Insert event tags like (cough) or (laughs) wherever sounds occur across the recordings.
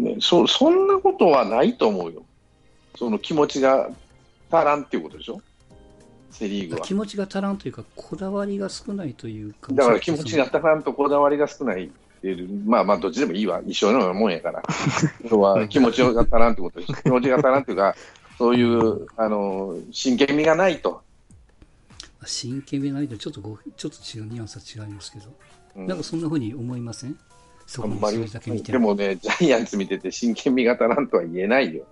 ね、そそんなことはないと思うよ。その気持ちが足らんっていうことでしょ？セ・リーグは。気持ちが足らんというか、こだわりが少ないというか、だから気持ちが足らんとこだわりが少ないっていう、まあまあ、どっちでもいいわ、一緒のようなもんやから。要は気持ちが足らんってことです。(laughs) 気持ちが足らんっていうか、そういう、あの、真剣味がないと。真剣味ないとちょっとごちょっと違うニュアンスは違いますけど、うんなんかそんなふうに思いません？そあんまり数字だけ見てでもね、ジャイアンツ見てて真剣味が足らんとは言えないよ。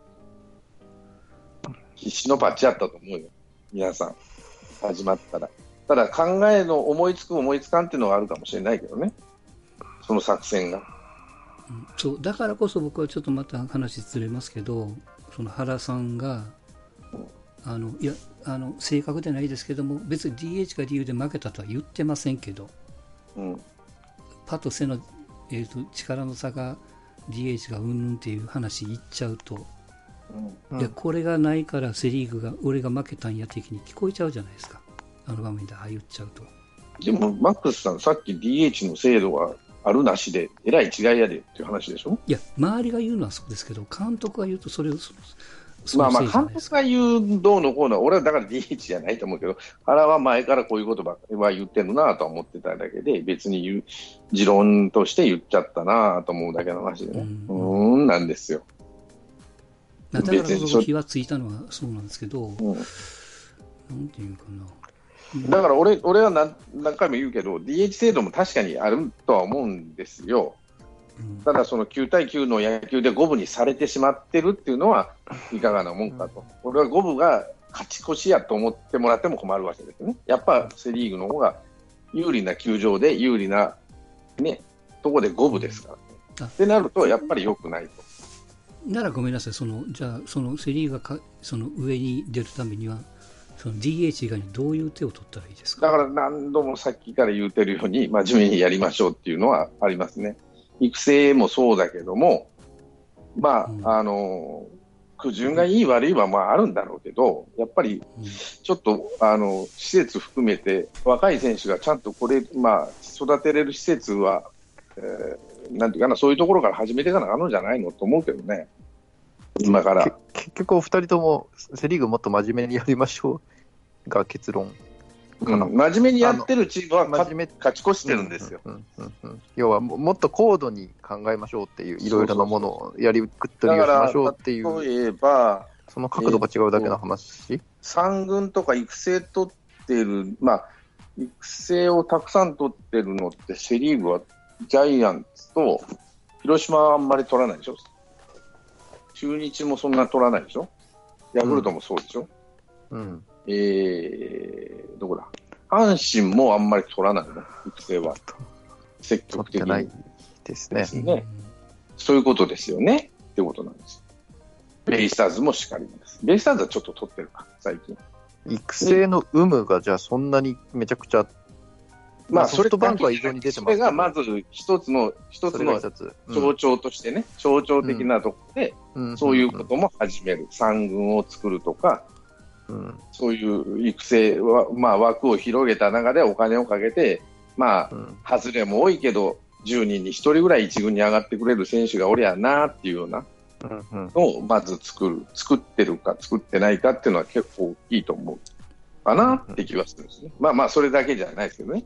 必死のバッチやったと思うよ。皆さん。始まったら。ただ考えの思いつく思いつかんっていうのはあるかもしれないけどね。その作戦が。うんそうだからこそ僕はちょっとまた話ずれますけどその原さんがあのいやあの正確でないですけども別に DH が理由で負けたとは言ってませんけどうん。パと背の、えー、と力の差が DH がうんぬんっていう話言っちゃうと、うん。いやこれがないからセ・リーグが俺が負けたんや的に聞こえちゃうじゃないですか。あの場面でああ言っちゃうと。でも、マックスさん、さっき DH の制度があるなしで、えらい違いやでっていう話でしょ？いや周りが言うのはそうですけど監督が言うとそれをまあまあ、監督が言うどうのこうのは、俺はだから DH じゃないと思うけど、(laughs) 原は前からこういうことばは言ってるなとは思ってただけで、別に言う、持論として言っちゃったなと思うだけの話でね。ううんーん、なんですよ。だからこ別にそそ気はついたのはそうなんですけど、うんなんていうかな。だから俺俺は何何回も言うけど、DH 制度も確かにあるとは思うんですよ。うんただ、その9対9の野球で五分にされてしまってるっていうのは、いかがなもんかと。俺は五分が勝ち越しやと思ってもらっても困るわけですね。やっぱセ・リーグの方が有利な球場で有利な、ね、とこで五分ですから、あってなると、やっぱり良くないと。ならごめんなさい、そのじゃあ、そのセ・リーグがかその上に出るためには、その DH 以外にどういう手を取ったらいいですか？だから何度もさっきから言うてるように、真面目にやりましょうっていうのはありますね。育成もそうだけども、まあ、うんあの、苦順がいい悪いはまああるんだろうけど、やっぱりうんちょっと、あの、施設含めて、若い選手がちゃんとこれ、まあ、育てれる施設は、えーなんていうかな、そういうところから始めていかなあのじゃないのと思うけどね。今から。け結局、お二人ともセ・リーグもっと真面目にやりましょうが結論。うん。真面目にやってるチームは勝真面目。勝ち越してるんですよ。うんうんうんうん。要はももっと高度に考えましょうっていう、いろいろなものをやりくったりをしましょうっていう、例えば、その角度が違うだけの話？三軍とか育成取ってる、まあ、育成をたくさん取ってるのって、セ・リーグはジャイアンツと広島はあんまり取らないでしょ、中日もそんな取らないでしょ、ヤクルトもそうでしょ、うん。えー、どこだ、阪神もあんまり取らないの、育成は、積取極的に。ないですね。ねそういうことですよねってことなんです。ベイスターズもしっかりです。ベイスターズはちょっと取ってるか、最近。育成の有無がじゃあそんなにめちゃくちゃ、まあソフトバンクは異常に出てますけどそれがまず一つの、一つの。象徴としてね、象徴的なところで、うんそういうことも始める。三軍を作るとか、うんそういう育成は、まあ枠を広げた中でお金をかけて、まあ、うん外れも多いけど、10人に1人ぐらい一軍に上がってくれる選手がおりゃなっていうようなのをまず作る。作ってるか作ってないかっていうのは結構大きいと思う。かなって気はするんですね。まあまあ、それだけじゃないですけどね。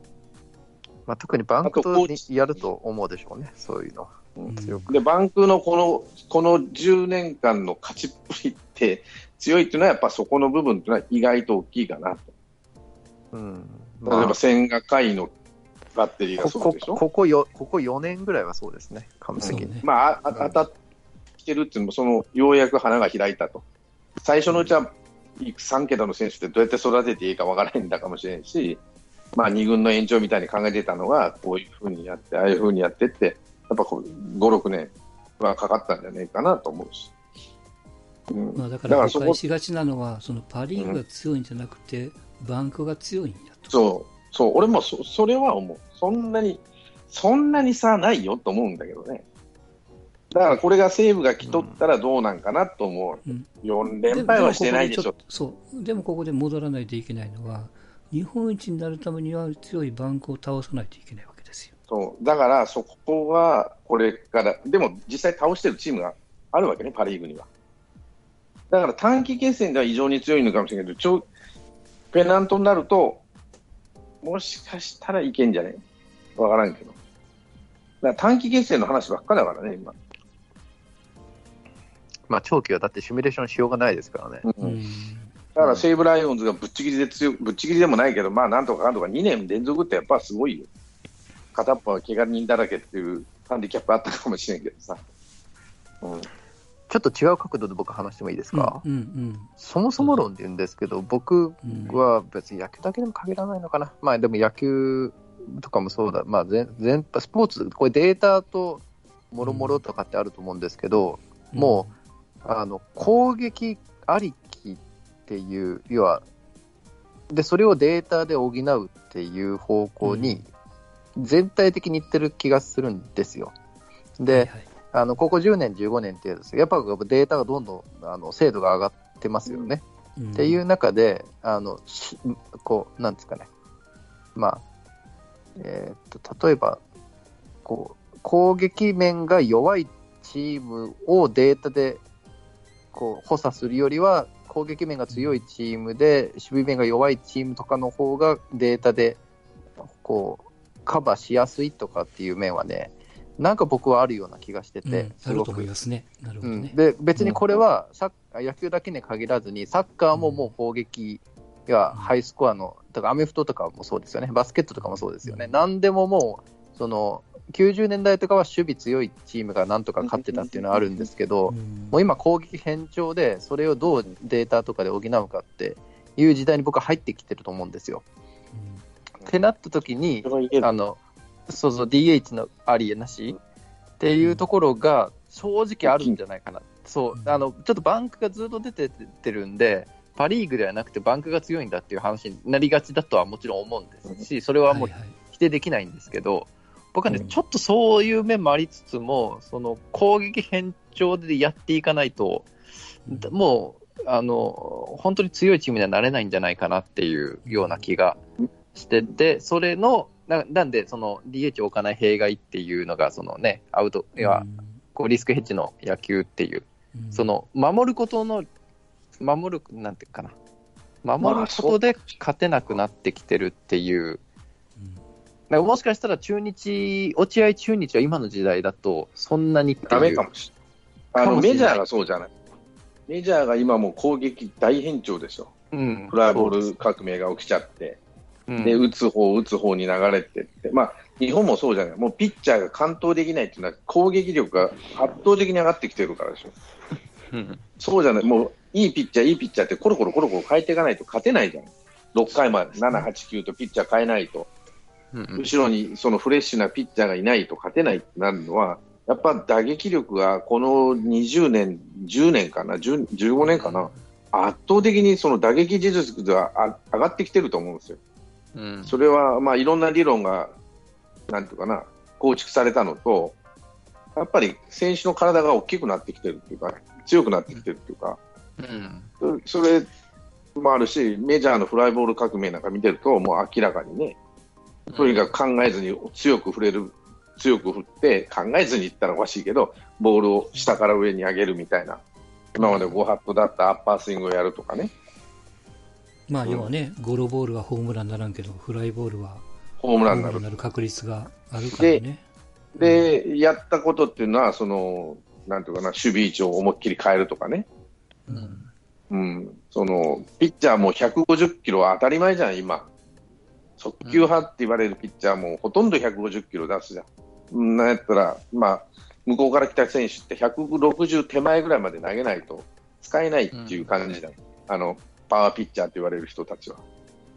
まあ、特にバンクとやると思うでしょうね、そういうのは。うん。で、バンクのこの、この10年間の勝ちっぷりって強いっていうのはやっぱそこの部分っていうのは意外と大きいかなと。うん例えまあば千賀回のバッテリーがここそうでしょ？ここよここ4年ぐらいはそうですね、完璧に。ねまあ、あ当たってきてるっていうのも、その、ようやく花が開いたと。最初のうちは、3桁の選手ってどうやって育てていいかわからへんだかもしれんし、まあ、2軍の延長みたいに考えてたのが、こういうふうにやって、ああいうふうにやってって、やっぱこう5、6年はかかったんじゃないかなと思うし。うんまあ、だから誤解しがちなのは、そのパ・リーグが強いんじゃなくて、バンクが強いんやと。そう、そう、俺もそそれは思う。そんなに、そんなに差ないよと思うんだけどね。だからこれが西武が来とったらどうなんかなと思う。うん4連敗はしてないでしょもここ。ちっとそう。でもここで戻らないといけないのは、日本一になるためには強いバンクを倒さないといけないわけですよ。そうだからそこはこれから、でも実際倒してるチームがあるわけね、パ・リーグには。だから短期決戦では異常に強いのかもしれないけど、長ペナントになると、もしかしたらいけんじゃないわからんけど。だから短期決戦の話ばっかだからね、今。まあ、長期はだってシミュレーションしようがないですからね。うんうんだから西武ライオンズがぶっちぎりで強い、ぶっちぎりでもないけど、まあなんとかかんとか2年連続ってやっぱすごいよ。片っぽは怪我人だらけっていうハンディキャップあったかもしれんけどさ。うん、ちょっと違う角度で僕話してもいいですか、うんうんそもそも論で言うんですけど、僕うん。は別に野球だけでも限らないのかな。まあでも野球とかもそうだ。まあ全全般、スポーツ、これデータともろもろとかってあると思うんですけど、うん。もあの攻撃ありきっていう、要は、で、それをデータで補うっていう方向に全体的にいってる気がするんですよ。で、はいはいあのここ10年、15年っていうです。やっぱデータがどんどんあの精度が上がってますよね。うん。っていう中で、あのしこうなんですかね、まあえーっと例えばこう、攻撃面が弱いチームをデータでこう補佐するよりは、攻撃面が強いチームで、守備面が弱いチームとかの方がデータでこうカバーしやすいとかっていう面はね、なんか僕はあるような気がしてて、うんあるとすごく思いますね。なるほうん。どね。で別にこれはサッ野球だけに限らずに、サッカーももう攻撃がハイスコアの、だからアメフトとかもそうですよね、バスケットとかもそうですよね、うん。なんでももう、その90年代とかは守備強いチームがなんとか勝ってたっていうのはあるんですけど、うん。もう今、攻撃偏重で、それをどうデータとかで補うかっていう時代に僕は入ってきてると思うんですよ。ってなった時にあの、そうそう、DH のありえなし？っていうところが正直あるんじゃないかな。そう、あの、ちょっとバンクがずっと出てってるんで、パ・リーグではなくてバンクが強いんだっていう話になりがちだとはもちろん思うんですし、それはもう否定できないんですけど、僕はね、うん。ちょっとそういう面もありつつも、その攻撃偏重でやっていかないと、もう、あの、本当に強いチームにはなれないんじゃないかなっていうような気がしてて、それの、ななんで、その DH を置かない弊害っていうのが、そのね、アウト、いや、こうリスクヘッジの野球っていう、うん。その守ることの、守る、なんていうかな、守ることで勝てなくなってきてるっていう、うん。だからもしかしたら中日、落合中日は今の時代だと、そんなにってダメいう。かもしれない。あかもしれない。のメジャーがそうじゃない。メジャーが今もう攻撃大変調ですよ。うん。フライボール革命が起きちゃって、うんで、打つ方、打つ方に流れてって、まあ、日本もそうじゃない。もうピッチャーが完投できないっていうのは攻撃力が圧倒的に上がってきてるからでしょ。うんそうじゃない。もういいピッチャー、いいピッチャーってコロコロコロコロ変えていかないと勝てないじゃん。6回まで7、8、9とピッチャー変えないと。うん後ろにそのフレッシュなピッチャーがいないと勝てないってなるのは、やっぱ打撃力がこの20年、10年かな、10 15年かな、圧倒的にその打撃技術があ上がってきてると思うんですよ。うん。それはまあいろんな理論が、なんていうかな、構築されたのと、やっぱり選手の体が大きくなってきてるっていうか、強くなってきてるっていうか、うん。そそれもあるし、メジャーのフライボール革命なんか見てると、もう明らかにね、とにかく考えずに強く触れる、強く振って、考えずに言ったらおかしいけど、ボールを下から上に上げるみたいな、今まで5ハットだったアッパースイングをやるとかね、まあ要はね、ゴロボールはホームランにならんけど、フライボールはホームホランになる。確率があるからね。で、やったことっていうのは、その、なんていうかな、守備位置を思いっきり変えるとかね、うんうん、その、ピッチャーも150キロは当たり前じゃん、今。速球派って言われるピッチャーもほとんど150キロ出すじゃん。うんなんやったら、まあ、向こうから来た選手って160手前ぐらいまで投げないと使えないっていう感じだ、あのパワーピッチャーって言われる人たちは。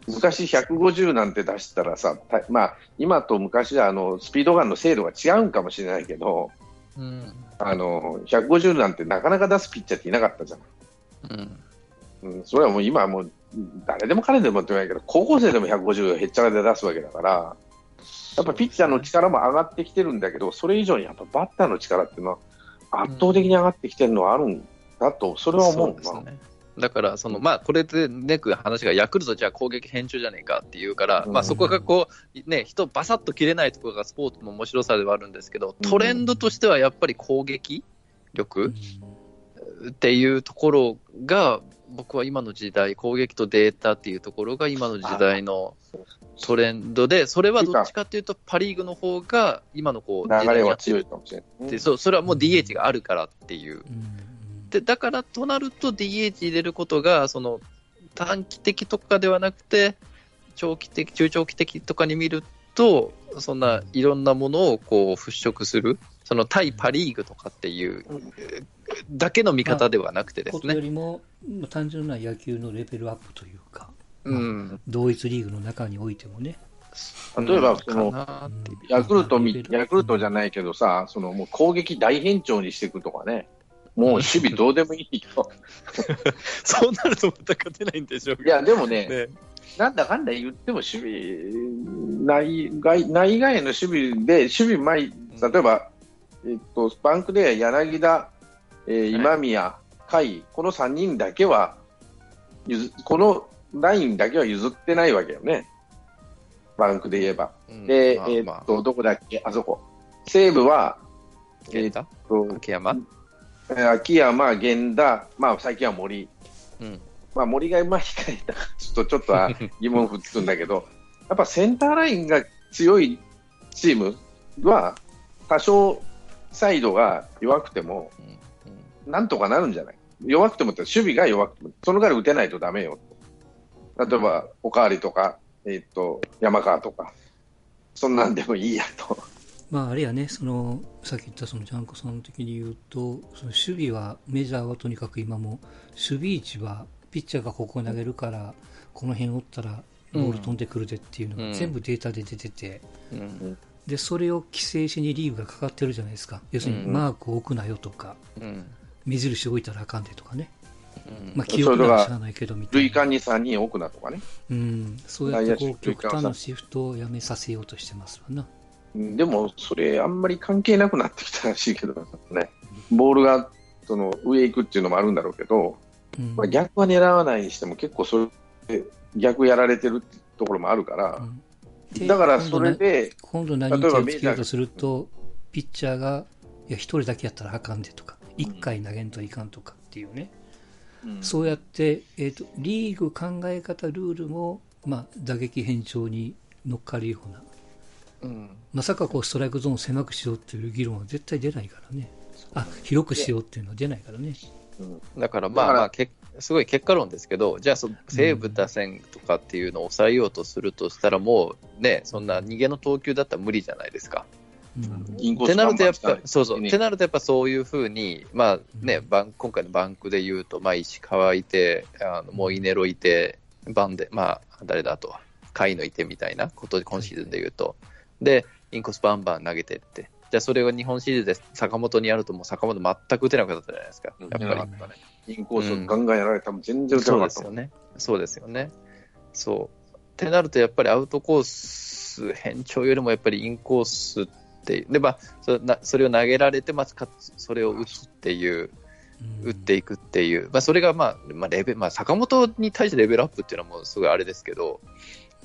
昔150なんて出したらさ、たまあ、今と昔はあのスピードガンの精度が違うんかもしれないけど、うんあの150なんてなかなか出すピッチャーっていなかったじゃん。うんうん、それはもう今はもう誰でも彼でもって言わないけど、高校生でも150へっちゃらで出すわけだから、やっぱピッチャーの力も上がってきてるんだけど、それ以上にやっぱバッターの力っていうのは圧倒的に上がってきてるのはあるんだと、それは思うな。そうですねだから、その、まあ、これでねく話が、ヤクルトじゃあ攻撃変調じゃねえかっていうから、うんまあ、そこがこう、ね、人バサッと切れないところがスポーツの面白さではあるんですけど、トレンドとしてはやっぱり攻撃力っていうところが、僕は今の時代、攻撃とデータっていうところが今の時代のトレンドで、それはどっちかっていうと、パ・リーグの方が今のこう流れは時代に強いかもしれない。そうそれはもう DH があるからっていう。うんでだからとなると DH 入れることがその短期的とかではなくて長期的中長期的とかに見るとそんないろんなものをこう払拭するその対パ・リーグとかっていううんだけの見方ではなくてですことよね、りも、まあ単純な野球のレベルアップというか、うん、同一リーグの中においてもね、例えばそのヤクルトヤクルトじゃないけどさ、そのもう攻撃大変調にしていくとかね、もう守備どうでもいいと。(laughs) そうなるとまた勝てないんでしょういや、でもね、ね。なんだかんだ言っても守備、内外内外への守備で、守備前、例えば、えっと、バンクでは柳田、えー今宮、甲斐、この3人だけは譲、このラインだけは譲ってないわけよね。バンクで言えば。うん。で、まあえまあ。っと、どこだっけ？あそこ。西武は、え源っ田と、秋山、えー秋山、源田、まあ、最近は森。うんまあ、森がうまいかいな、ちょっと、ちょっとは (laughs) 疑問符つくんだけど、やっぱセンターラインが強いチームは、多少サイドが弱くても、なんとかなるんじゃない？弱くてもって、守備が弱くても、その代わり打てないとダメよ。例えば、おかわりとか、えっ、と、山川とか、そんなんでもいいやと。まああれやね、そのさっき言ったそのジャンコさん的に言うと、その守備はメジャーはとにかく今も守備位置はピッチャーがここ投げるから、この辺打ったらボール飛んでくるでっていうのうんが全部データで出てて、うんでそれを規制しにリーグがかかってるじゃないですか。要するにうんマークを置くなよとか、うん目印置いたらあかんでとかね。うんまあ記憶なら知らないけどみたいな。に3人置くなとかね。うん、そうやってこう極端なシフトをやめさせようとしてますわな。うんでも、それ、あんまり関係なくなってきたらしいけどね、ボールがその上行くっていうのもあるんだろうけど、うん。まあ、逆は狙わないにしても、結構それ、逆やられてるってところもあるからう、ん。でだからそれで、今度何手をつけようとすると、ピッチャーが、いや、一人だけやったらあかんでとか、一回投げんといかんとかっていうね、そうやって、えっ、と、リーグ考え方、ルールも、まあ、打撃変調に乗っかるような、うんまさかこう、ストライクゾーンを狭くしようっていう議論は絶対出ないからね。あ、広くしようっていうのは出ないからね。だからまだからあまあけすごい結果論ですけど、じゃあそ西武打線とかっていうのを抑えようとするとしたら、もうね、そんな逃げの投球だったら無理じゃないですか。うん。ってなるとやっぱそうそう、ねってなるとやっぱそういうふうに、まあね、バン今回のバンクで言うと、まあ石川いて、あのモイネロいて、バンで、まあ誰だあとは、甲斐のいてみたいなことで今シーズンで言うと、で、インコースバンバン投げてって、じゃあそれが日本シリーズで坂本にやると、もう坂本全く打てなくなったじゃないですか、やっぱり。インコースをガンガンやられたら全然打てそうなかったもん。ですよね。そうですよね。そう。ってなると、やっぱりアウトコース変調よりもやっぱりインコースって、で、まあ、そなそれを投げられて、まずかつそれを打つっていう、打っていくっていう、まあ、それが、まあ、まあ、レベまあ、坂本に対してレベルアップっていうのはもうすごいあれですけど、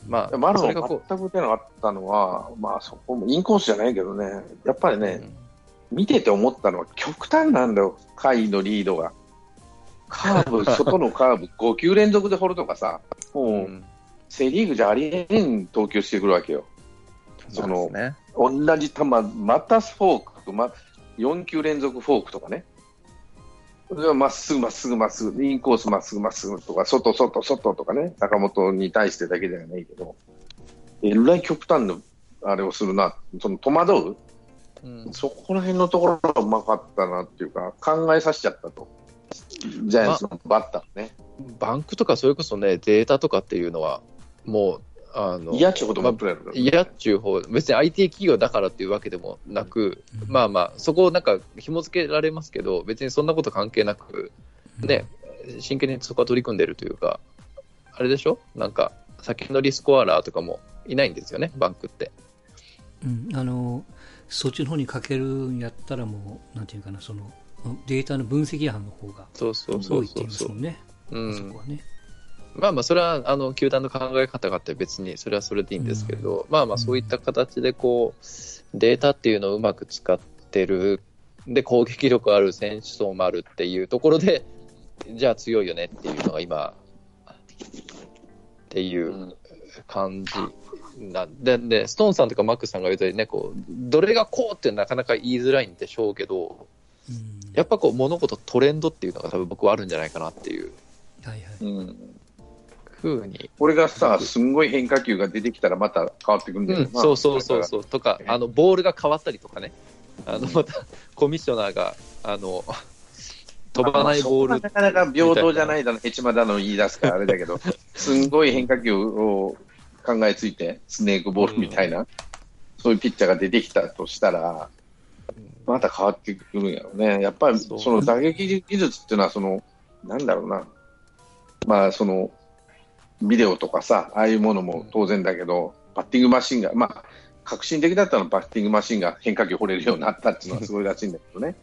まあ、マロン全く打てなかったのは、まあそこもインコースじゃないけどね、やっぱりう、ね、見てて思ったのは極端なんだよ、下位のリードが。カーブ、外のカーブ、(laughs) 5球連続で掘るとかさ、もう、うん、セ・リーグじゃありえん投球してくるわけよ。そのね。同じ球、またフォーク、ま、4球連続フォークとかね。それはまっすぐまっすぐまっすぐ、インコースまっすぐまっすぐとか、外、外、外とかね、坂本に対してだけじゃないけど、えらい極端なあれをするな、その戸惑う、うん。そこら辺のところがうまかったなっていうか、考えさせちゃったと、ジャイアンツのバッターね。バンクとかそれこそね、データとかっていうのは、もう、あの、嫌ってことも嫌っちゅう方、別に IT 企業だからっていうわけでもなく、うん。まあまあ、そこをなんか紐付けられますけど、別にそんなこと関係なく、ね、真剣にそこは取り組んでるというか、あれでしょ？なんか、先のリスコアラーとかもいないんですよね、バンクって。うん、あのそっちの方にかけるんやったらもうなんていうかなそのデータの分析班の方がそうそうそう多いって言いますもんね。うん。そこはね。まあまあ、それは、あの、球団の考え方があって別に、それはそれでいいんですけど、まあまあ、そういった形で、こう、データっていうのをうまく使ってる、で、攻撃力ある選手層もあるっていうところで、じゃあ強いよねっていうのが今、っていう感じなん。で、で、ストーンさんとかマックさんが言うとね、こう、どれがこうってなかなか言いづらいんでしょうけど、うん。やっぱこう、物事トレンドっていうのが多分僕はあるんじゃないかなっていう。はいはい。うん。ふうに。これがさ、すんごい変化球が出てきたらまた変わってくるんだようん、な。そうそうそう。う。そうとか、あのボールが変わったりとかね、あのまたコミッショナーがあの飛ばないボール。なかなか平等じゃないだの、ヘチマだの言い出すからあれだけど、(laughs) すんごい変化球を考えついて、スネークボールみたいな、そういうピッチャーが出てきたとしたら、また変わってくるんやろうね。やっぱりその打撃技術っていうのは、その、なんだろうな、まあその、ビデオとかさ、ああいうものも当然だけど、バッティングマシンが、まあ、革新的だったのはバッティングマシンが変化球掘れるようになったっていうのはすごいらしいんだけどね。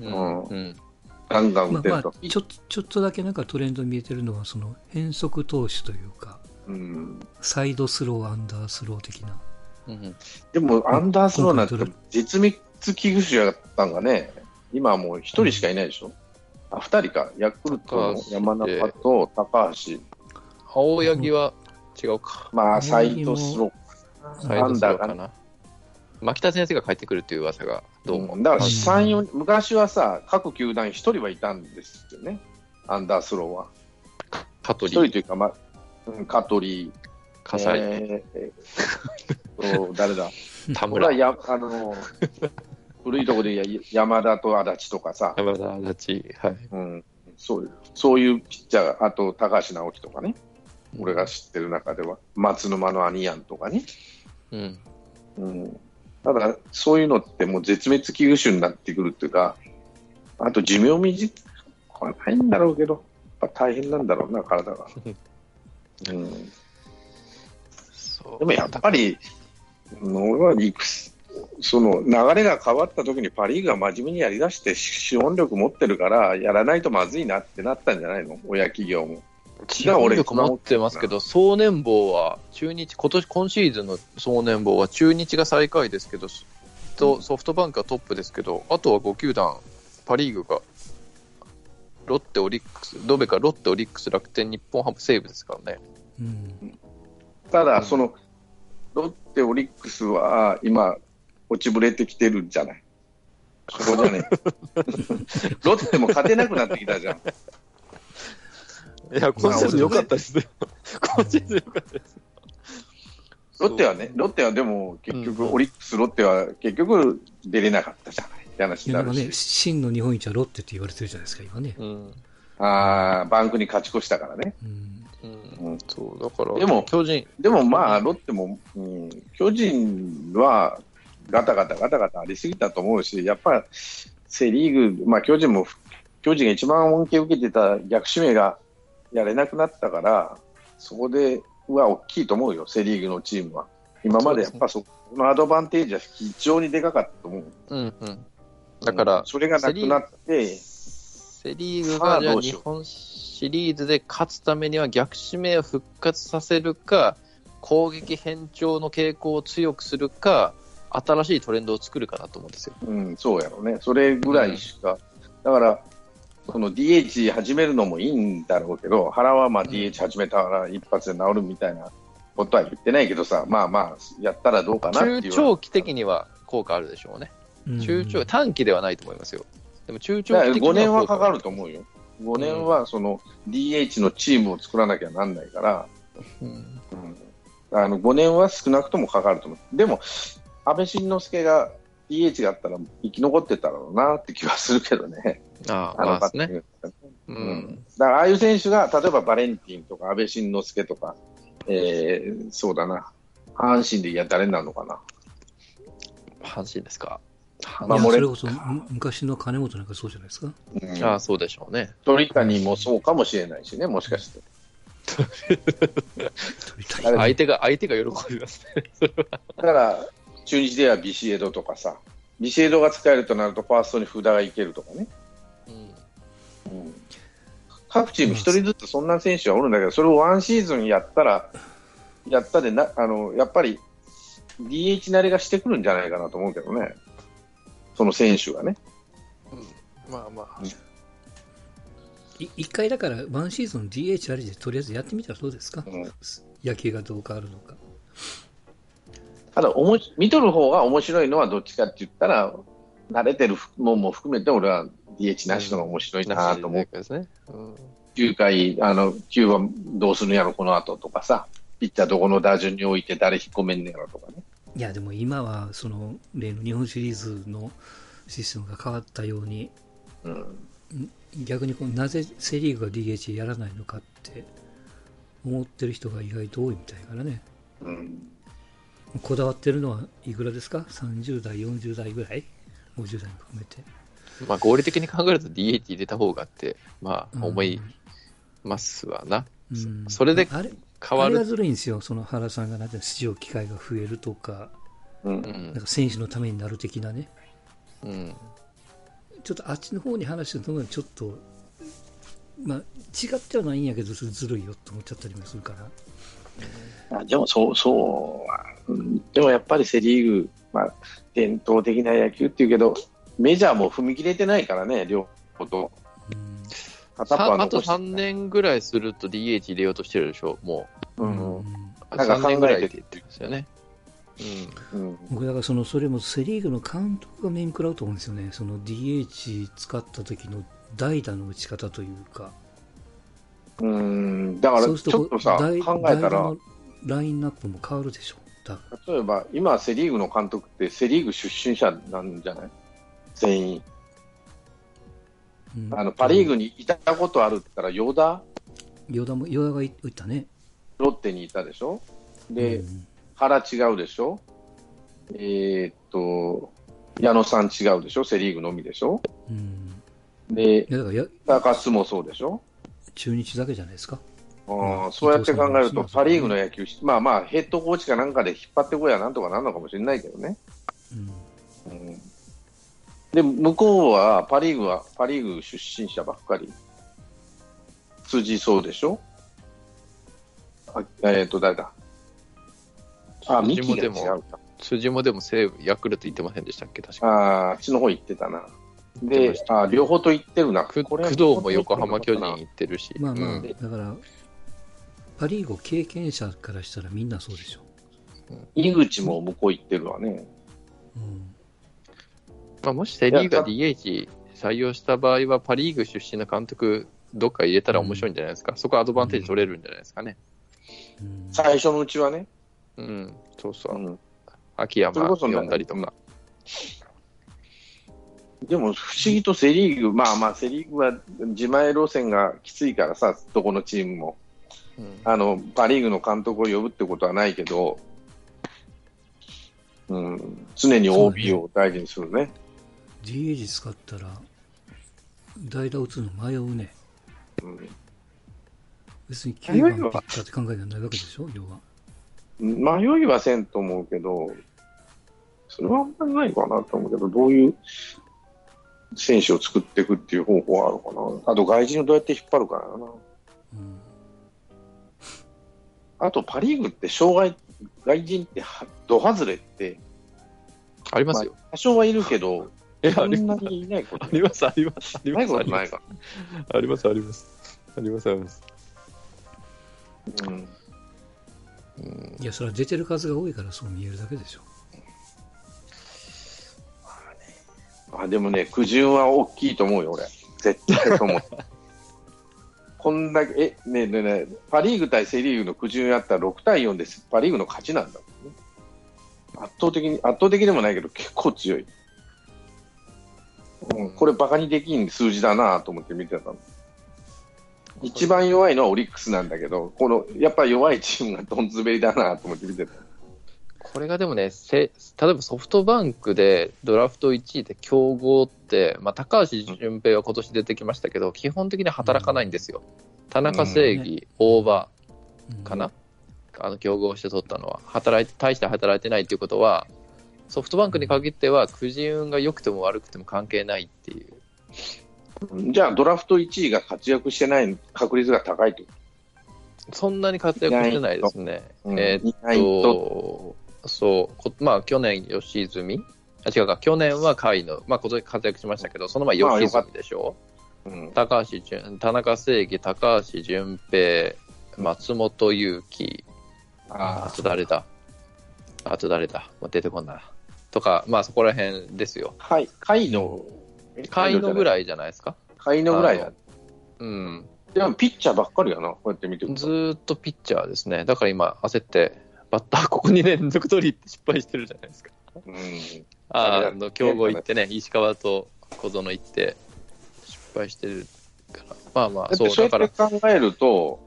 うんうんガンガン打まあまあてると。ちょちょっとだけなんかトレンド見えてるのは、その変則投手というか、うんサイドスロー、アンダースロー的な。うんでも、アンダースローなんて今回どれ絶滅危惧種やったんがね、今はもう一人しかいないでしょ？あ、二人か。ヤクルトの山中と高橋。青柳は違うか、まあ、青サイドスロサイドスローかな。牧田先生が帰ってくるっていう噂がどうも。ー。だから、うん三四昔はさ、各球団一人はいたんですよね。アンダースローは。香取一人というか、まあ、うん香取、葛西、えーえーと誰だ？(laughs) 田村や、あの、古いところでや山田と足立とかさ、山田足立、はい。うん、そう、そういうピッチャー、あと高橋直樹とかね、俺が知ってる中では、松沼の兄やんとかね、うん。うん、ただ、そういうのってもう絶滅危惧種になってくるっていうか、あと寿命短くはないんだろうけど、やっぱ大変なんだろうな、体が。(laughs) うん、でもやっぱり、俺は理屈その流れが変わった時にパ・リーグが真面目にやりだして資本力持ってるからやらないとまずいなってなったんじゃないの？親企業も。資本力持ってますけど、総年俸は中日、今年今シーズンの総年俸は中日が最下位ですけど、とソフトバンクはトップですけど、あとは5球団、パ・リーグがロッテ、オリックス、ドベかロッテ、オリックス、楽天、日本ハム、西武ですからね。うん。ただ、うんそのロッテ、オリックスは今、落ちぶれてきてるじゃない？そこじゃね？(laughs) ロッテも勝てなくなってきたじゃん。いや、今シーズン良かったですよ。今シーズン良かったです。ロッテはね、ロッテはでも結局、うんオリックス、ロッテは結局出れなかったじゃないって話になるし。真の日本一はロッテって言われてるじゃないですか、今ね。うん。ああ、バンクに勝ち越したからね。うん。うんうんそう、だから、でも巨人、でもまあ、ロッテも、うん、巨人はガタガタガタガタありすぎたと思うし、やっぱセ・リーグ、まあ、巨人も、巨人が一番恩恵を受けてた逆指名がやれなくなったから、そこでは大きいと思うよ、セ・リーグのチームは。今までやっぱそこのアドバンテージは非常にでかかったと思う。うんうん。だからうんそれがなくなって、セ・リーグが日本シリーズで勝つためには逆指名を復活させるか、攻撃変調の傾向を強くするか、新しいトレンドを作るかなと思うんですよ。うん、そうやろね。それぐらいしか。だから、その DH 始めるのもいいんだろうけど、原はまあ DH 始めたら一発で治るみたいなことは言ってないけどさ、まあまあ、やったらどうかなっていう。中長期的には効果あるでしょうね。うん中長短期ではないと思いますよ。でも中長5期的には年はかかる。ると思うよ。5年はその DH のチームを作らなきゃなんないから、うんうん、あの5年は少なくともかかると思う。でも、安倍晋之助が DH があったら生き残ってたろうなって気はするけどね。ああ、あまあですね。ううんん。だから、ああいう選手が、例えばバレンティンとか安倍晋之助とか、えー、そうだな、阪神でいや誰になるのかな。阪神ですか。まあそれこそむ昔の金本なんかそうじゃないですか。うん、ああ、そうでしょうね。鳥谷もそうかもしれないしね、もしかして。(laughs) 相手が、相手が喜びますね。だから、中日ではビシエドとかさ、ビシエドが使えるとなると、ファーストに札がいけるとかね。うんうん、各チーム一人ずつそんな選手はおるんだけど、それをワンシーズンやったら、やったでな、あの、やっぱり DH 慣れがしてくるんじゃないかなと思うけどね。その選手がね。まあまあ。い一回だから、ワンシーズン DH ありでとりあえずやってみたらどうですか、うん野球がどう変わるのか。ただおもし、見とる方が面白いのはどっちかって言ったら、慣れてるもんも含めて、俺は DH なしのが面白いなと思う。ですね。うん9回、あの、9番どうするんやろ、この後とかさ、ピッチャーどこの打順に置いて誰引っ込めんねやろとかね。いや、でも今は、その、例の日本シリーズのシステムが変わったように、うん。逆にこうなぜセ・リーグが DH やらないのかって思ってる人が意外と多いみたいからね。うん。こだわってるのはいくらですか ?30 代、40代ぐらい ?50 代も含めて。まあ合理的に考えると DH 入れた方がって、まうんあ思いますわな。うんそれで変わあれがる。ずるいんですよ。その原さんがなんて出場機会が増えるとか、う。うんなんんか選手のためになる的なね。うんちょっとあっちの方に話してるのがちょっと、まあ、違ってはないんやけど、ずるいよって思っちゃったりもするから。あでも、そう、そう、うんでもやっぱりセ・リーグ、まあ、伝統的な野球っていうけど、メジャーも踏み切れてないからね、両方と。あと残して3年ぐらいすると DH 入れようとしてるでしょ、もううんん。う。なんか考えて3年ぐらいって言ってるんですよね。うん。僕だからそのそれもセ・リーグの監督が面食らうと思うんですよね、その DH 使った時の代打の打ち方というか、うん。だから、ちょっとさ、代考えたら。ラインナップも変わるでしょ、例えば、今、セ・リーグの監督って、セ・リーグ出身者なんじゃない？全員。うん。あの、パ・リーグにいたことあるって言ったら、ヨダ、与田も与田が言ったね、ロッテにいたでしょ？で、うん。原違うでしょ？えーっと、矢野さん違うでしょ？セ・リーグのみでしょ？うん、で、高津もそうでしょ？中日だけじゃないですか、あうんーそうやって考えると、パ・リーグの野球、まあまあ、ヘッドコーチかなんかで引っ張ってこいやなんとかなるのかもしれないけどね。うんうん、で、向こうは、パ・リーグは、パ・リーグ出身者ばっかり。辻そうでしょ？あえーっと、誰だ？あ、ミキが違辻もでもうか。辻もでも西武、ヤクルト行ってませんでしたっけ、確か。あーあっちの方行ってたな。であ両方と行ってるな。工藤も横浜巨人行ってるし。まあまあ、うんだから、パ・リーグ経験者からしたらみんなそうでしょ。井口も向こう行ってるわね。うんまあ、もしセ・リーグが DH 採用した場合は、パ・リーグ出身の監督、どっか入れたら面白いんじゃないですか。そこはアドバンテージ取れるんじゃないですかね。うん最初のうちはね。うん、そうそうう。ん、秋山呼んだりとか。でも不思議とセ・リーグ、まあまあ、セ・リーグは自前路線がきついからさ、どこのチームも。うんあのパ・リーグの監督を呼ぶってことはないけど、うん、常に OB を大事にするね。DH 使ったら、代打打つの迷うね。うん別に9番ピッチャーって考えがないわけでしょ、要は。迷いはせんと思うけど、それはあんまりないかなと思うけど、どういう選手を作っていくっていう方法はあるかな。あと外人をどうやって引っ張るかな。うんあとパ・リーグって障害、外人ってはド外れって、ありますよ。多少はいるけど、(laughs) え、そんありなにいないことあります、あります、ありないます。ことないか。あります、あります。あります、あります。うんうんいや、それは出てる数が多いからそう見えるだけでしょ。あでもね、苦渋は大きいと思うよ、俺。絶対と思う。(laughs) こんだけ、え、ねえねえねえパ・リーグ対セ・リーグの苦渋やったら6対4でパ・リーグの勝ちなんだもんね。圧倒的に、圧倒的でもないけど結構強い。うん、これバカにできん数字だなと思って見てたの。一番弱いのはオリックスなんだけど、この、やっぱり弱いチームがどんずべりだなと思って見てた。これがでもね、せ例えばソフトバンクでドラフト1位で競合って、まあ、高橋純平は今年出てきましたけど、基本的に働かないんですよ。田中正義、大場うんかな、あの競合して取ったのは、働いて大して働いてないっていうことは、ソフトバンクに限っては、くじ運が良くても悪くても関係ないっていうじゃあ、ドラフト1位が活躍してない確率が高いと。そんなに活躍してないですね。うんえーっと、そう、こまあ、去年、吉住？あ、違うか、去年は甲斐の、まあ、今年活躍しましたけど、その前、まあ吉住でしょ、うん高橋純、田中正義、高橋純平、松本裕樹、ああと誰だ？あと誰だ？もう出てこんな。とか、まあ、そこら辺ですよ。あ、はい、カイの、甲斐のぐい。らいじゃないですか？カイのぐらいだ。うん。でも、ピッチャーばっかりやな、こうやって見てると。ずーっとピッチャーですね。だから今、焦って、バッターここ2年連続取りって失敗してるじゃないですか。うん。あの、競合行ってね、石川と小園行って、失敗してるから。まあまあ、そう、だから考えると、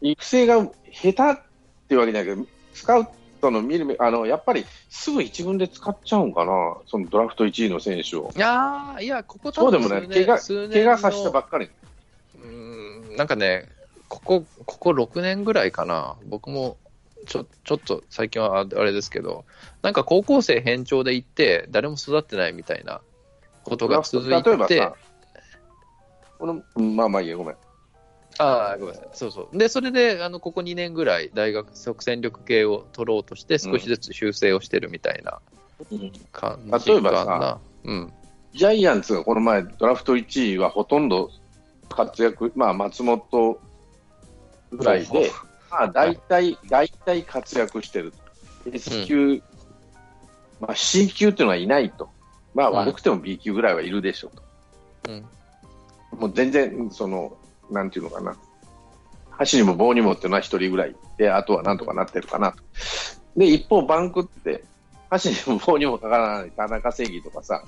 育成が下手っていうわけじゃないけど、スカウトの見る目、あの、やっぱりすぐ一軍で使っちゃうんかな、そのドラフト1位の選手を。いやーいや、ここそうでもね、怪我、怪我させたばっかり。うーんなんかね、ここ、ここ6年ぐらいかな、僕もちょちょっと最近はああれですけど、なんか高校生偏重で行って、誰も育ってないみたいなことが続いてさ、、この、うんまあまあいいや、ごめん。ああ、ごめんなさい、そうそう。で、それで、あのここ2年ぐらい、大学即戦力系を取ろうとして、少しずつ修正をしてるみたいな感じ例えばかなさ。うん。ジャイアンツがこの前、ドラフト1位はほとんど活躍、まあ松本ぐらいで、まあ大体、大体活躍してる。S 級、まあ C 級っていうのはいないと。まあうん悪くても B 級ぐらいはいるでしょうと。うん。もう全然、その、なんていうのかな。箸にも棒にもっていうのは一人ぐらいで、あとはなんとかなってるかなと。で、一方、バンクって、箸にも棒にもかからない田中正義とかさ、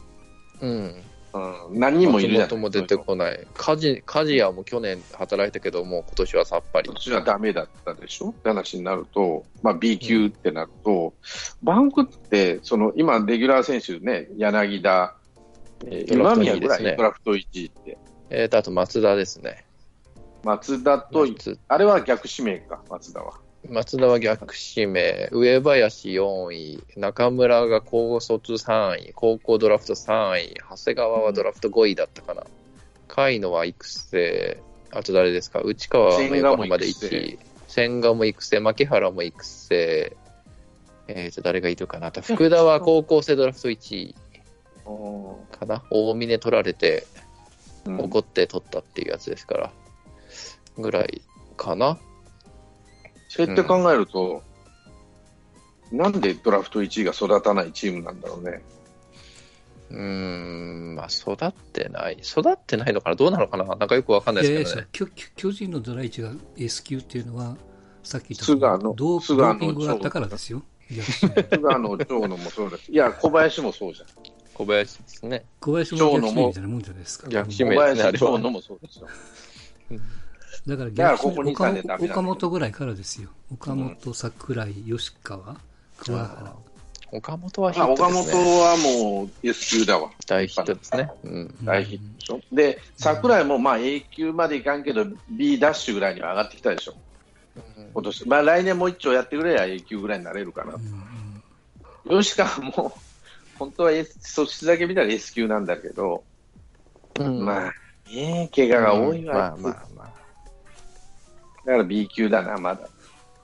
うん。うん、何人もいるじゃない松本も出てこない。梶梶谷も去年働いたけど、もう今年はさっぱり今。年はダメだったでしょ？って話になると、まあ、B 級ってなると、バンクって、その今、レギュラー選手ね、柳田、えー今宮ぐらい？いですねいドラフト1位って、えーと、あと松田ですね。松田と、松あれは逆指名か、松田は。松田は逆指名、上林4位、中村が高卒3位、高校ドラフト3位、長谷川はドラフト5位だったかな。甲斐野は育成、あと誰ですか？内川は横浜で育成。1位、千賀も育成、牧原も育成、えーと、誰がいるかな？福田は高校生ドラフト1位。かな？大峰取られて、うん。怒って取ったっていうやつですから、ぐらいかな？そうやって考えると、なんでドラフト1位が育たないチームなんだろうね。うーん、まあ、育ってない。育ってないのかなどうなのかななんかよくわかんないですけどね。巨巨巨人のドラ1が S 級っていうのは、さっき言ったドーピングがあったからですよ。菅野、長野もそうだし、いや、小林もそうじゃん。小林ですね。小林も逆指名みたいなもんじゃないですか。逆指小名ですね、長野は。もそうですよ。(laughs) だから逆ここに岡三年ダメなんだよ岡本ぐらいからですよ。岡本、桜井、吉川、桑原。岡本はヒまあ、ット岡本ですね。はもう S 級だわ。大ヒットですね。うん。大ヒットでしょ。で、桜井もまあ A 級までいかんけど、B ダッシュぐらいには上がってきたでしょ。今年。まあ来年もう一丁やってくれや A 級ぐらいになれるかなう。ん吉川も、(laughs) 本当は S、素質だけ見たら S 級なんだけど、うんまあ、ね怪我が多いわ。まあまあまあ。だから B 級だな、まだ。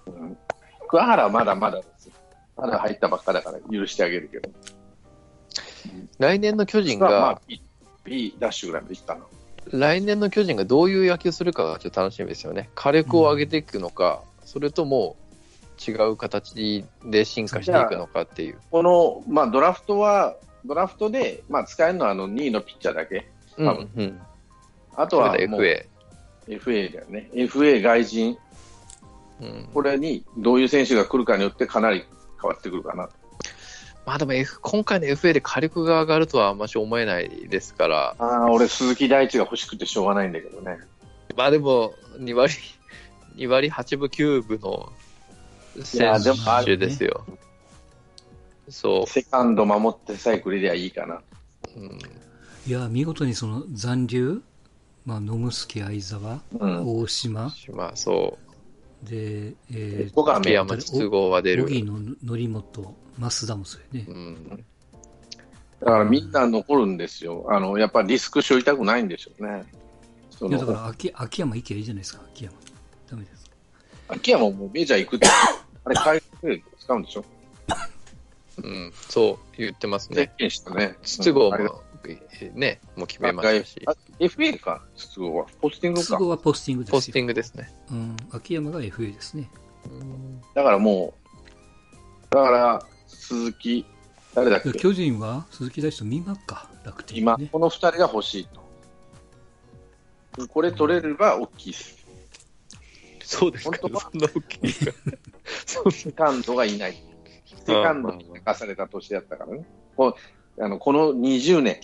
うん、桑原はまだまだですよ。まだ入ったばっかだから許してあげるけど。来年の巨人まあ、が、B, B ダッシュぐらいまでいったな。来年の巨人がどういう野球するかがちょっと楽しみですよね。火力を上げていくのか、それとも違う形で進化していくのかっていう。この、まあ、ドラフトは、ドラフトで、まあ、使えるのはあの2位のピッチャーだけ。うん多分うん。あとそれではもう FA。FA だよね。FA 外人。うんこれにどういう選手が来るかによってかなり変わってくるかな。まあでも、F、今回の FA で火力が上がるとはあんまし思えないですから、ああ、俺、鈴木大地が欲しくてしょうがないんだけどね。まあでも、2割、2割8分9分の選でもあ手ですよ。そセカンド守ってさえくれりゃいいかな。う。うんいや、見事にその残留、まあ、野村相沢、うん。大島、まあそで、えー、ここがう。秋山筒香は出る。荻野、則本、増田もそうよねう。ん。だからみんな残るんですよ。あの、やっぱりリスク背負いたくないんでしょうね。そいや、だかの、ら秋、秋山行けばいいじゃないですか、秋山。ダメですか。秋山もメジャー行くって、(laughs) あれ、海外で使うんでしょ (laughs) うん、そう言ってます宣ね。言したね。筒香も、えね、もう決めましたし、あ FA か、筒香は。ポスティングか。都合はポスティングですよ。ポスティングですね。うん。秋山が FA ですね。うんだからもう、だから、鈴木、誰だっけ？巨人は鈴木大地と美馬か、楽天、ね。今、この二人が欲しいと。これ取れれば大きいです。そうですか、本当はそんな大きい (laughs) セカンドがいない。セカンドに生かされた年だったからね。こうあのこの20年、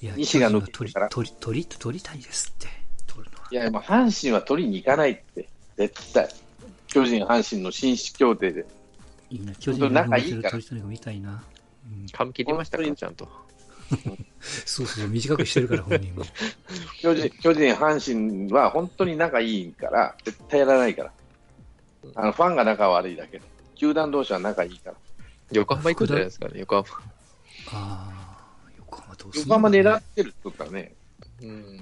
いや、西が抜けて取りから取り取り取りたいですって、取るのは。いや、もう阪神は取りに行かないって、絶対。巨人、阪神の紳士協定で。いいな、巨人本当仲いいのから取りたいのが見たいな。うん、髪切りましたかちゃんと。(laughs) そうそう、短くしてるから、本人も。(laughs) 巨人、巨人、阪神は本当に仲いいから、絶対やらないから。あのファンが仲悪いだけで。球団同士は仲いいから。横浜行くんじゃないですかね、横浜。ああ、横浜どうす横浜狙るってるってことはね。うん。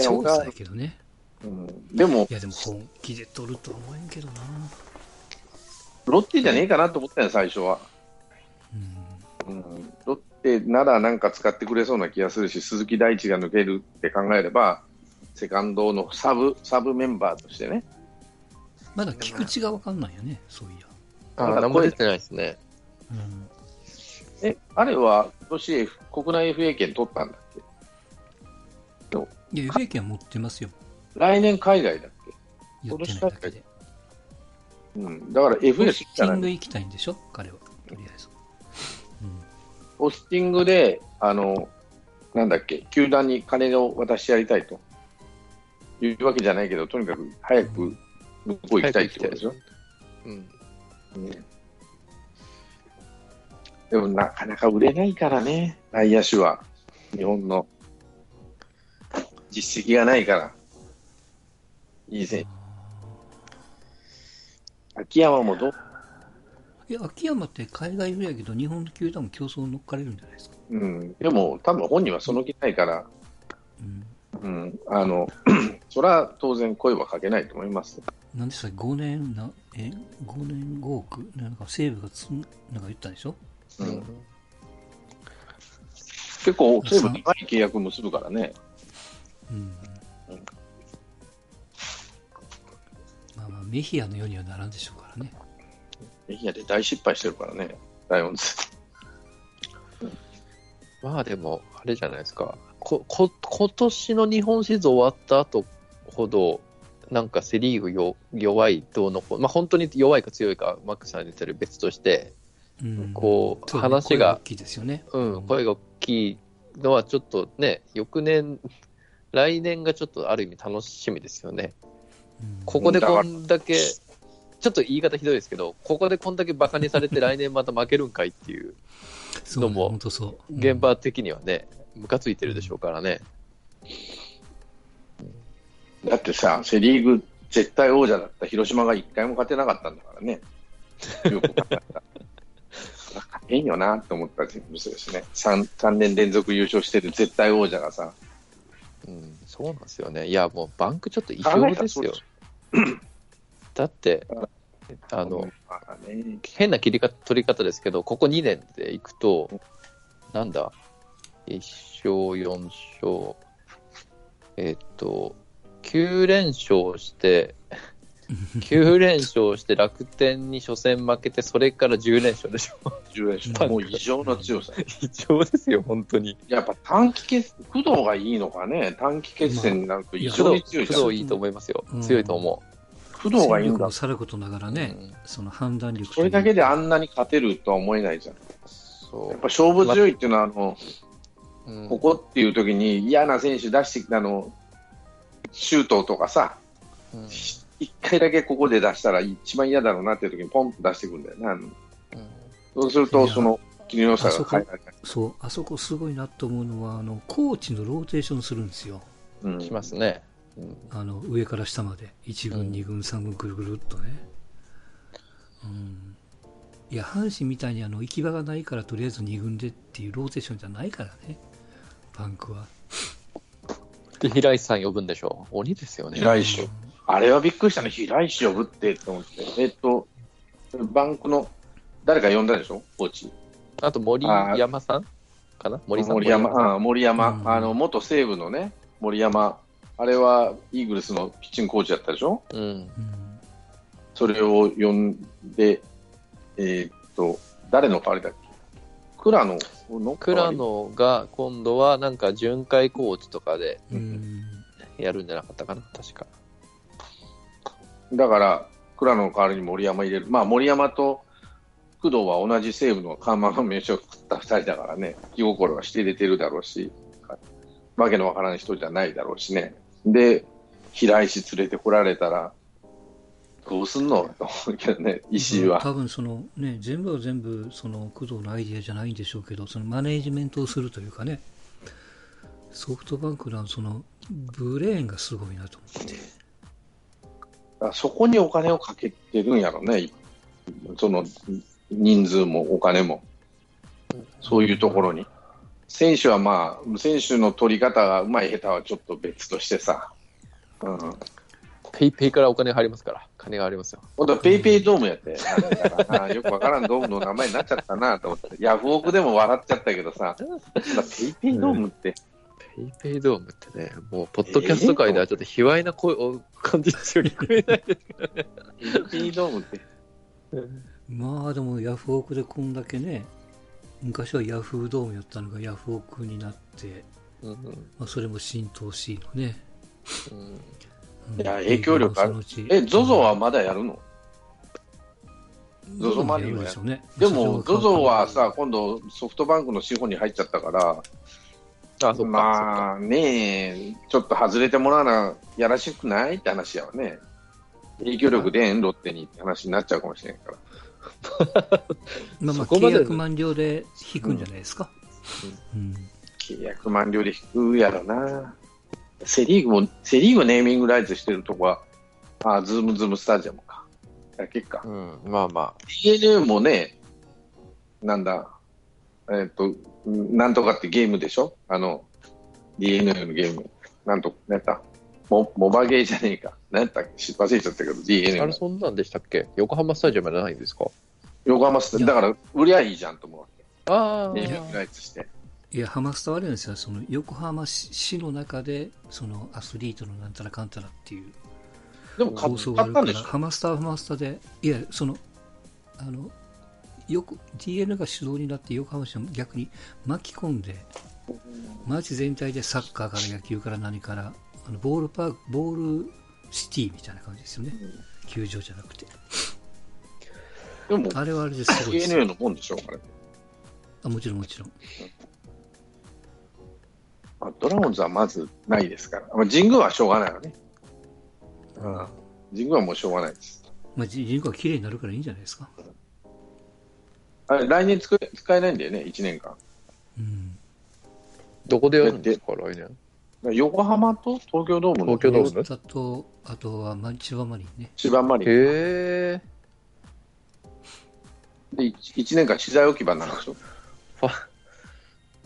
調査やけどね。うん、でもい、や、でも本気で取るとは思えんけどな。ロッテじゃねえかなと思ったよ、最初は。うん。うん、ロッテならなんか使ってくれそうな気がするし、鈴木大地が抜けるって考えれば、セカンドのサブサブメンバーとしてね、まだ菊池がわかんないよね、そういや。あー、何も出てないですね。うん。えあれは今年 F 国内 FA 権取ったんだっけ？いや、FA 権は持ってますよ。来年海外だっけ、言ってないだけで。うん、だからポ FA スするじゃないティング行きたいんでしょ？彼は。とりあえず。うん。ポスティングで、あの、なんだっけ、球団に金を渡してやりたいというわけじゃないけど、とにかく早く向こう行きたいってことでしょ？うん。うんでもなかなか売れないからね、内野手は。日本の実績がないから。いい選手。秋山もどう、いや、秋山って海外フやけど、日本の球団も競争に乗っかれるんじゃないですか。うん、でも多分本人はその気ないから、うん。うん、あの、(clears throat) それは当然声はかけないと思います。なんでしたっけ、5年な、え、5年5億なんか西武がつん、なんか言ったんでしょ？うん、結構、西武長い契約結ぶからね。うん。まあまあ、メヒアのようにはならんでしょうからね。メヒアで大失敗してるからね、ライオンズ。まあでも、あれじゃないですか。こ、こ、今年の日本シリーズ終わった後ほど、なんかセリーグよ弱いどうのこう、まあ本当に弱いか強いか、マックスさん言ってる別として、うん。こう、話が声大、きいですよね。うん、声が大きいのはちょっとね、翌年、来年がちょっとある意味楽しみですよね。うんここでこんだけ、ちょっと言い方ひどいですけど、ここでこんだけバカにされて来年また負けるんかいっていう、のも本当そう。うん現場的にはね、ムカついてるでしょうからね。だってさ、セ・リーグ絶対王者だった広島が一回も勝てなかったんだからね。よく考えたら。勝てんよなって思ったんですよね3。3年連続優勝してる絶対王者がさ。うん、そうなんですよね。いや、もうバンクちょっと異考常ですよ。(clears throat) だって、あの、まあね、変な切り方取り方ですけど、ここ2年でいくと、なんだ、1勝、4勝、えっと、9連勝して、(laughs) 9連勝して楽天に初戦負けて、それから10連勝でしょ。(laughs) 10連勝もう異常な強さ。異常ですよ、本当に。やっぱ短期決、工藤がいいのかね、短期決戦になると異工常に藤強いじゃん。工藤いいと思いますよ。うん強いと思工藤がいいんだ。さることながらう。ね、うんその判断力それだけであんんなに勝てるとは思えないじゃん。そうやっぱ勝負強いっていうのは、あの、うんここっていう時に嫌な選手出してきたの、シュートとかさ、うん一回だけここで出したら一番嫌だろうなっていう時にポンと出してくるんだよねあの。そうすると、その、気の良さが変えられない。そう、あそこすごいなと思うのは、あの、コーチのローテーションするんですよ。うんしますね。うんあの、上から下まで。1軍、うん2軍、3軍、ぐるぐるっとね。うん。いや、阪神みたいにあの行き場がないからとりあえず2軍でっていうローテーションじゃないからね、バンクは。で、平石さん呼ぶんでしょ鬼ですよね。平石あれはびっくりしたね、平石呼ぶってって思って。えっと、バンクの、誰か呼んだでしょ？コーチ。あと森山さん？かな？森森山、森山、うん。あの、元西武のね、森山。あれはイーグルスのピッチングコーチだったでしょ？うん。うんそれを呼んで、えーっと、誰の代わりだっけ？倉野の代わ倉り野が今度はなんか巡回コーチとかでうん。やるんじゃなかったかな、確か。だから、倉野の代わりに森山入れる。まあ、森山と工藤は同じ西武の看板の名称を食った二人だからね、気心はして入れてるだろうし、わけのわからない人じゃないだろうしね。で、平石連れてこられたら、どうすんの？と思うけどね、石井は。多分そのね、全部は全部その工藤のアイディアじゃないんでしょうけど、そのマネージメントをするというかね、ソフトバンクのそのブレーンがすごいなと思って。そこにお金をかけてるんやろね、その人数もお金も、そういうところに。選手はまあ、選手の取り方がうまい下手はちょっと別としてさ、うん、 PayPayからお金入りますから、金がありますよ。本当は PayPayドームやって、なんだからなよくわからんドームの名前になっちゃったなと思って、ヤフオクでも笑っちゃったけどさ、ペイペイドームって、ペイペイドームってね、もう、ポッドキャスト界ではちょっと卑猥な声を感じですよ、聞こえないですペイペイドームって、まあでもヤフオクでこんだけね、昔はヤフードームやったのがヤフオクになって、うんまあ、それも浸透しのね。うん。うん。いや影響力ある。え、ゾゾはまだやるの？ZOZO マリンはやるでしょうね。でも、ゾゾはそさ、今度ソフトバンクの資本に入っちゃったから、あ、そ。まあねちょっと外れてもらうのはやらしくないって話やわね。影響力でんロッテにって話になっちゃうかもしれんから。(laughs) まあまあそこまで契約満了で引くんじゃないですか。うん契約満了で引くやろな。セリーグも、セリーグネーミングライツしてるとこは、あ、ズームズームスタジアムか。だけか。うん、まあま DNA もね、なんだ、えっ、と、なんとかってゲームでしょ？あの、DNA のゲーム。なんと、なんやった？モモバゲーじゃねえか。なんやった忘れちゃったけど、あ。DNA あれ、の。そんなんでしたっけ？横浜スタジアムじゃないんですか？横浜スタだから、売りゃいいじゃんと思うわああけ。ネーミングライツして。いや、ハマスタはあれなんですよ。その横浜市市の中で、そのアスリートのなんたらかんたらっていうでも買構想があるから、買ったんでしょ？ハマスタはハマスタで、いや、その、あの、よく DN が主導になって横浜市を逆に巻き込んで、街全体でサッカーから野球から何から、あのボールパーク、ボールシティみたいな感じですよね。球場じゃなくて。でも、あれはあれですごいですよ DNA のもんでしょあれ。あもちろんもちろん。まあ、ドラゴンズはまずないですから。まあ、神宮はしょうがないよね。うん。神宮はもうしょうがないです。まあ、人人口が綺麗になるからいいんじゃないですか。あれ、来年使え使えないんだよね、1年間。うん。どこでやるんですか、来年？横浜と東京ドームの東京ドーム？だと、あとはま千葉マリンね。千葉マリンへえ。で 1, 年間資材置き場になるでしょ。(laughs) ファ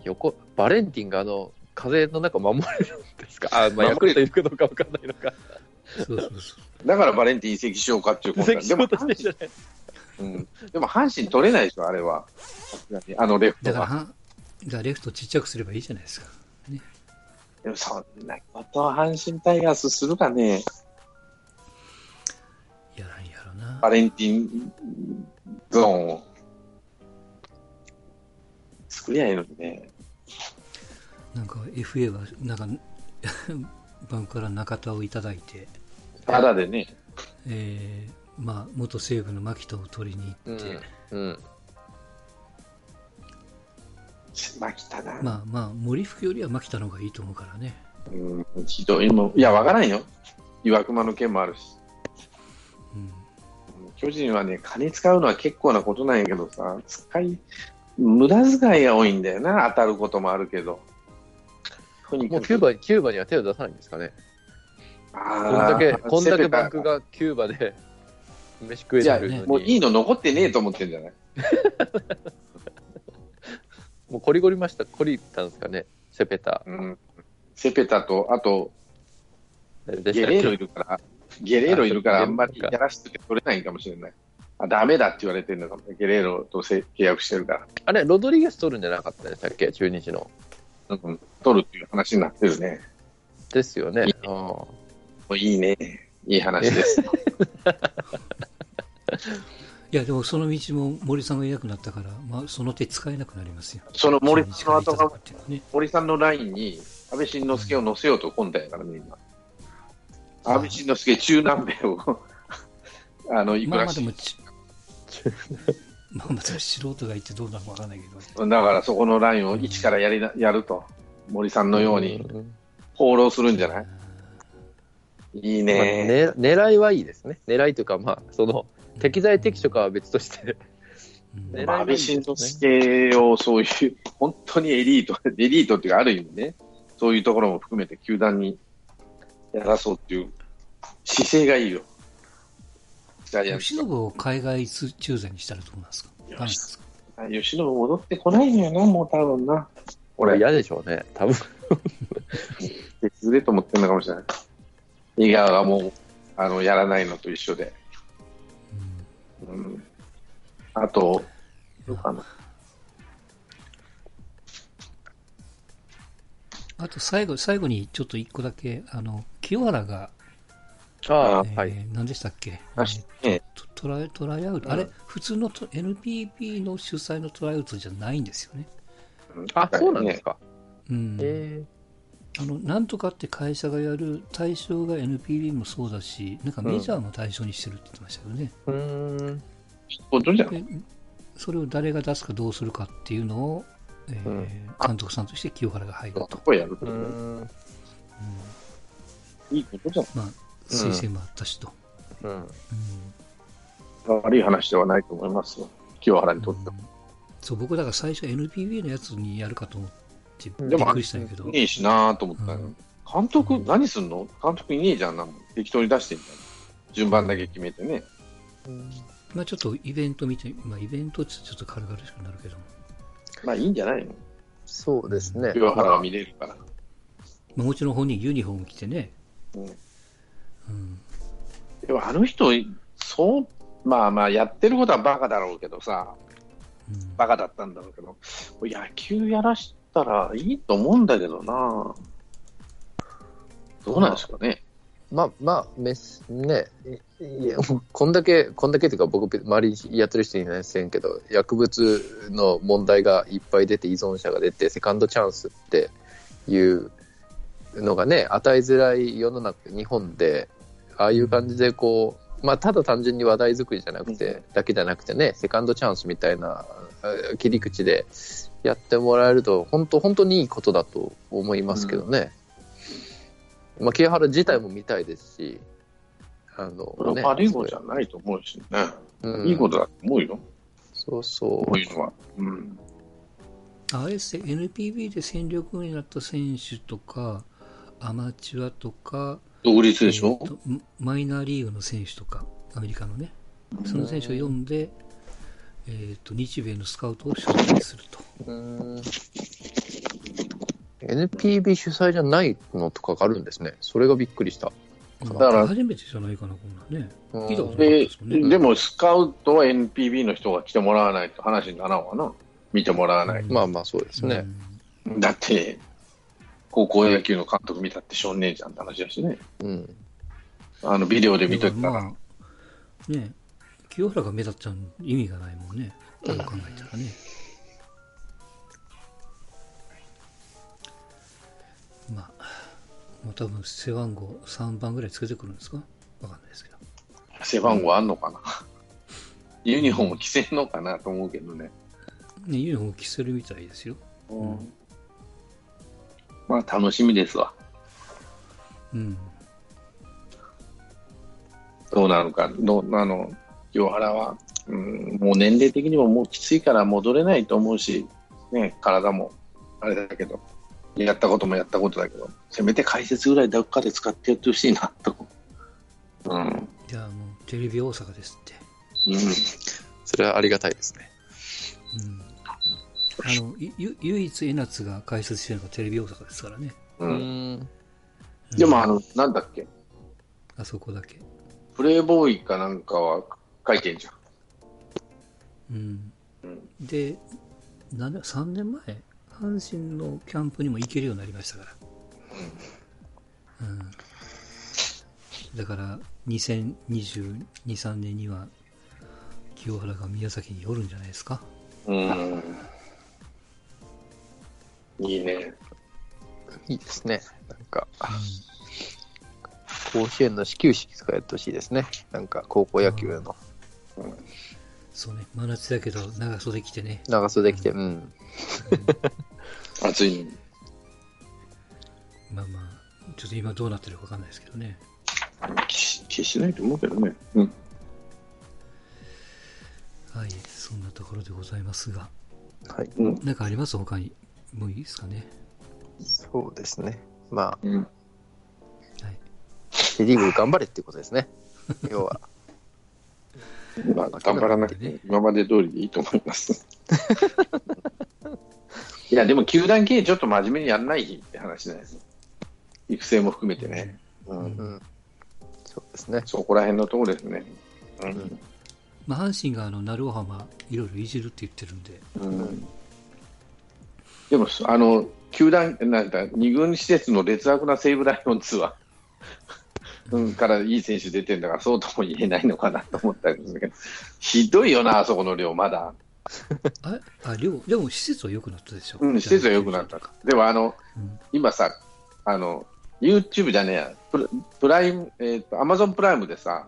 横、バレンティンがあの、風の中守れるんですか？あ、まあ、ヤクルトいるかどうかわかんないのか。そうそうそう。だからバレンティン移籍しようかっていうこと移籍しようとしてんじゃないうん、でも阪神取れないでしょ、あれは。あのレフトだからレフトちっちゃくすればいいじゃないですか。でもそんなことを阪神タイガースするかね。やらんやろな。バレンティンゾーンを。作りゃいいのにね。なんか FA は、なんか、(laughs) バンクから中田をいただいて、ただでね。えー、まあ、元西武の牧田を取りに行って、うん。牧田な。まあまあ、森福よりは牧田の方がいいと思うからね。うん、ひどいもん。いや、わからんよ。岩隈の件もあるし。うん。巨人はね、金使うのは結構なことなんやけどさ、使い、無駄遣いが多いんだよな、当たることもあるけど。とにもうかくキューバ、キューバには手を出さないんですかね。あこんだけ、ーこんだけバンクがキューバで飯食えるのに。もういいの残ってねえと思ってんじゃない？(laughs) もうコリゴリました、コリったんですかね、セペタ。うん。セペタと、あと、ゲゲレーロいるから、ゲレーロいるからああんまりやらしくて取れないかもしれない。あ、ダメだって言われてるのかも。ゲレーロとせ契約してるから。あれ、ロドリゲス取るんじゃなかったでしたっけ、中日の。うん、取るっていう話になってるね。ですよね。いいうんもういいね。いい話です。(laughs) いや、でもその道も森さんがいなくなったから、まあ、その手使えなくなりますよ。その森さんの後がね。森さんのラインに安倍晋之助を乗せようと今度やからね、今。安倍晋之助、中南米を (laughs) あの行くらしい。まあまあ (laughs) まあまた素人がいてどうなるかわからないけど、だからそこのラインを一からやりなやると、森さんのようにん放浪するんじゃない？いいまあね。ね、狙いはいいですね。狙いというか、まあ、その、適材適所かは別として。うん狙いまあ、安倍晋之助をそういう、本当にエリート、(laughs) エリートっていうか、ある意味ね、そういうところも含めて球団にやらそうっていう姿勢がいいよ。吉信を海外駐在にしたらどうなんですか？ダメなんですか？あ吉信戻ってこないのよな、もう多分な。俺、嫌でしょうね、多分。(laughs) 別でと思ってるのかもしれない。井川がもう、あの、やらないのと一緒で。うん。あと、どうかな。あと最後、最後にちょっと一個だけ、あの、清原が、ああ、えーはい。何でしたっけ？あえーねトトライトライアウト、あれ、普通のト NPB の主催のトライアウトじゃないんですよね。あ、そうなんですか？か。うん。えあの、なんとかって会社がやる対象が NPB もそうだし、なんかメジャーも対象にしてるって言ってましたよね。ー、うーん。ことじゃん。でそれを誰が出すかどうするかっていうのを、えーうん監督さんとして清原が入ると。そこやるうーん。いいことじゃん。まあ、推薦もあったしと。うん。うん悪い話ではないと思いますよ。清原にとっても。そう、僕だから最初 NPB のやつにやるかと思ってびでもっくりしたんやけど。いいしなぁと思ったよ。うん監督、何すんの？監督いねえじゃん、なんも適当に出してんじゃん。順番だけ決めてね。まあちょっとイベント見て、まあイベントってちょっと軽々しくなるけども、まあいいんじゃないの？そうですね。清原は見れるから。まあ、もちろん本人ユニフォーム着てね、うん。うん、でもあの人、そう、まあまあやってることはバカだろうけどさ、うん。バカだったんだろうけど、野球やらしたらいいと思うんだけどな。どうなんですかね。まあまあ、メスね、いいやこんだけ、こんだけというか、僕、周りにやってる人いないですけど、薬物の問題がいっぱい出て、依存者が出て、セカンドチャンスっていうのがね、与えづらい世の中、日本で、ああいう感じで、こう、まあ、ただ単純に話題作りじゃなくて、だけじゃなくてね、セカンドチャンスみたいなえー切り口でやってもらえると、本当、本当にいいことだと思いますけどね。まあ、清原自体も見たいですし、あの、これは悪いことじゃないと思うしね。うんいいことだと思うよ。そうそこういうのは。うん。あれですね NPB で戦力になった選手とか、アマチュアとか、独立でしょ？えーとマイナーリーグの選手とか、アメリカのね、その選手を読んで、えー、と日米のスカウトを取材すると。NPB 主催じゃないのとかがあるんですね。それがびっくりした。だから初めてじゃないかな、こんなんね。うん聞いたことなかったでもんね。でも、スカウトは NPB の人が来てもらわないと話にならんわな。見てもらわない。まあまあそうですね。だって、高校野球の監督見たって少年じゃんって話だしね。うん。あの、ビデオで見といたら。まあ、ね、清原が目立っちゃう意味がないもんね。どう考えたらね。多分背番号3番ぐらいつけてくるんですか？わかんないですけど。背番号あんのかな？ユニフォーム着せんのかなと思うけどね。ね、ユニフォーム着せるみたいですよ。まあ、楽しみですわ。うん。どうなるか。どうあの、清原は、うん、もう年齢的にももうきついから戻れないと思うし、ね、体もあれだけど、やったこともやったことだけど、せめて解説ぐらいどっかで使ってやってほしいなと。うん。じゃあもうテレビ大阪ですって。うん。それはありがたいですね。うん。あの、ゆゆ唯一江夏が解説してるのがテレビ大阪ですからね。う。うんん。でも、あの、なんだっけ、あそこだけ。プレイボーイかなんかは書いてんじゃん。うん。うんで、なんだ、3年前阪神のキャンプにも行けるようになりましたから。うん。だから、2022、3年には、清原が宮崎におるんじゃないですか。うん。いいね。いいですね。なんか、甲子園の始球式とかやってほしいですね。なんか、高校野球のそうね、真夏だけど長袖着てね。長袖着て、うん。暑いのに。(laughs) まあまあ、ちょっと今どうなってるかわかんないですけどね。消消しないと思うけどね。うん。はい、そんなところでございますが。はい。うん。なんかあります？他に。もういいですかね？そうですね。まあ、うん。はい。セリーグ頑張れっていうことですね。(laughs) 要は。まあ、頑張らなくて、今まで通りでいいと思います。(laughs) いや、でも、球団経営ちょっと真面目にやんないって話なんです。育成も含めてね。うん。うん。そうですね。そこら辺のところですね。ううんん。まあ、阪神があの、鳴尾浜、いろいろいじるって言ってるんで。うんでも、あの、球団、なんか、二軍施設の劣悪な西武ライオンズは、うん、からいい選手出てんだから、そうとも言えないのかなと思ったんですけど、ひどいよな、あそこの量、まだ。あ、あ、量、でも施設は良くなったでしょ。うん、施設は良くなった。でも、あの、うん今さ、あの、YouTube じゃねえや、プラプライム、えっ、と、アマゾンプライムでさ、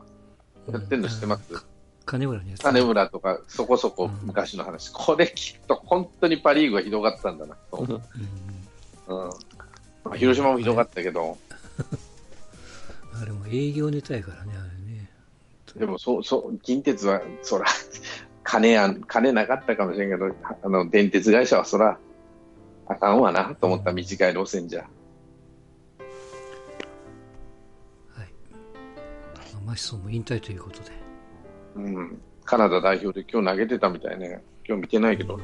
やってんの知ってます、うん金村のやつ。金村とか、そこそこ昔の話、これ聞くと、本当にパ・リーグがひどかったんだなと。うんうん。うんまあ、広島もひどかったけど、あれも営業ネタやからね、あれね。でもそうそう近鉄はそら (laughs) 金やん金なかったかもしれんけどあの電鉄会社はそらあかんわなと思った短い路線じゃ、はい。まあマシソンも引退ということで。うん、カナダ代表で今日投げてたみたいね今日見てないけど、ま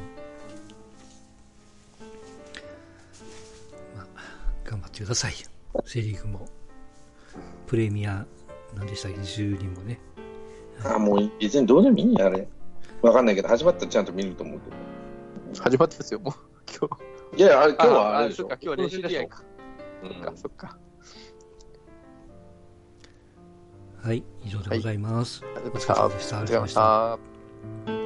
あ、頑張ってくださいよ。セリーグも。プレミア、何でしたっけ、10人もね。あもう以前どうでもいいんやあれわかんないけど始まったらちゃんと見ると思うけ始まってますよ、もう。今日。どいやあれ今日はあれでしょそっか、今日は練習試合か。うんそっか、そっか。はい、以上でございます。ありがとうお疲。れ様でしたた。ありがとうございました。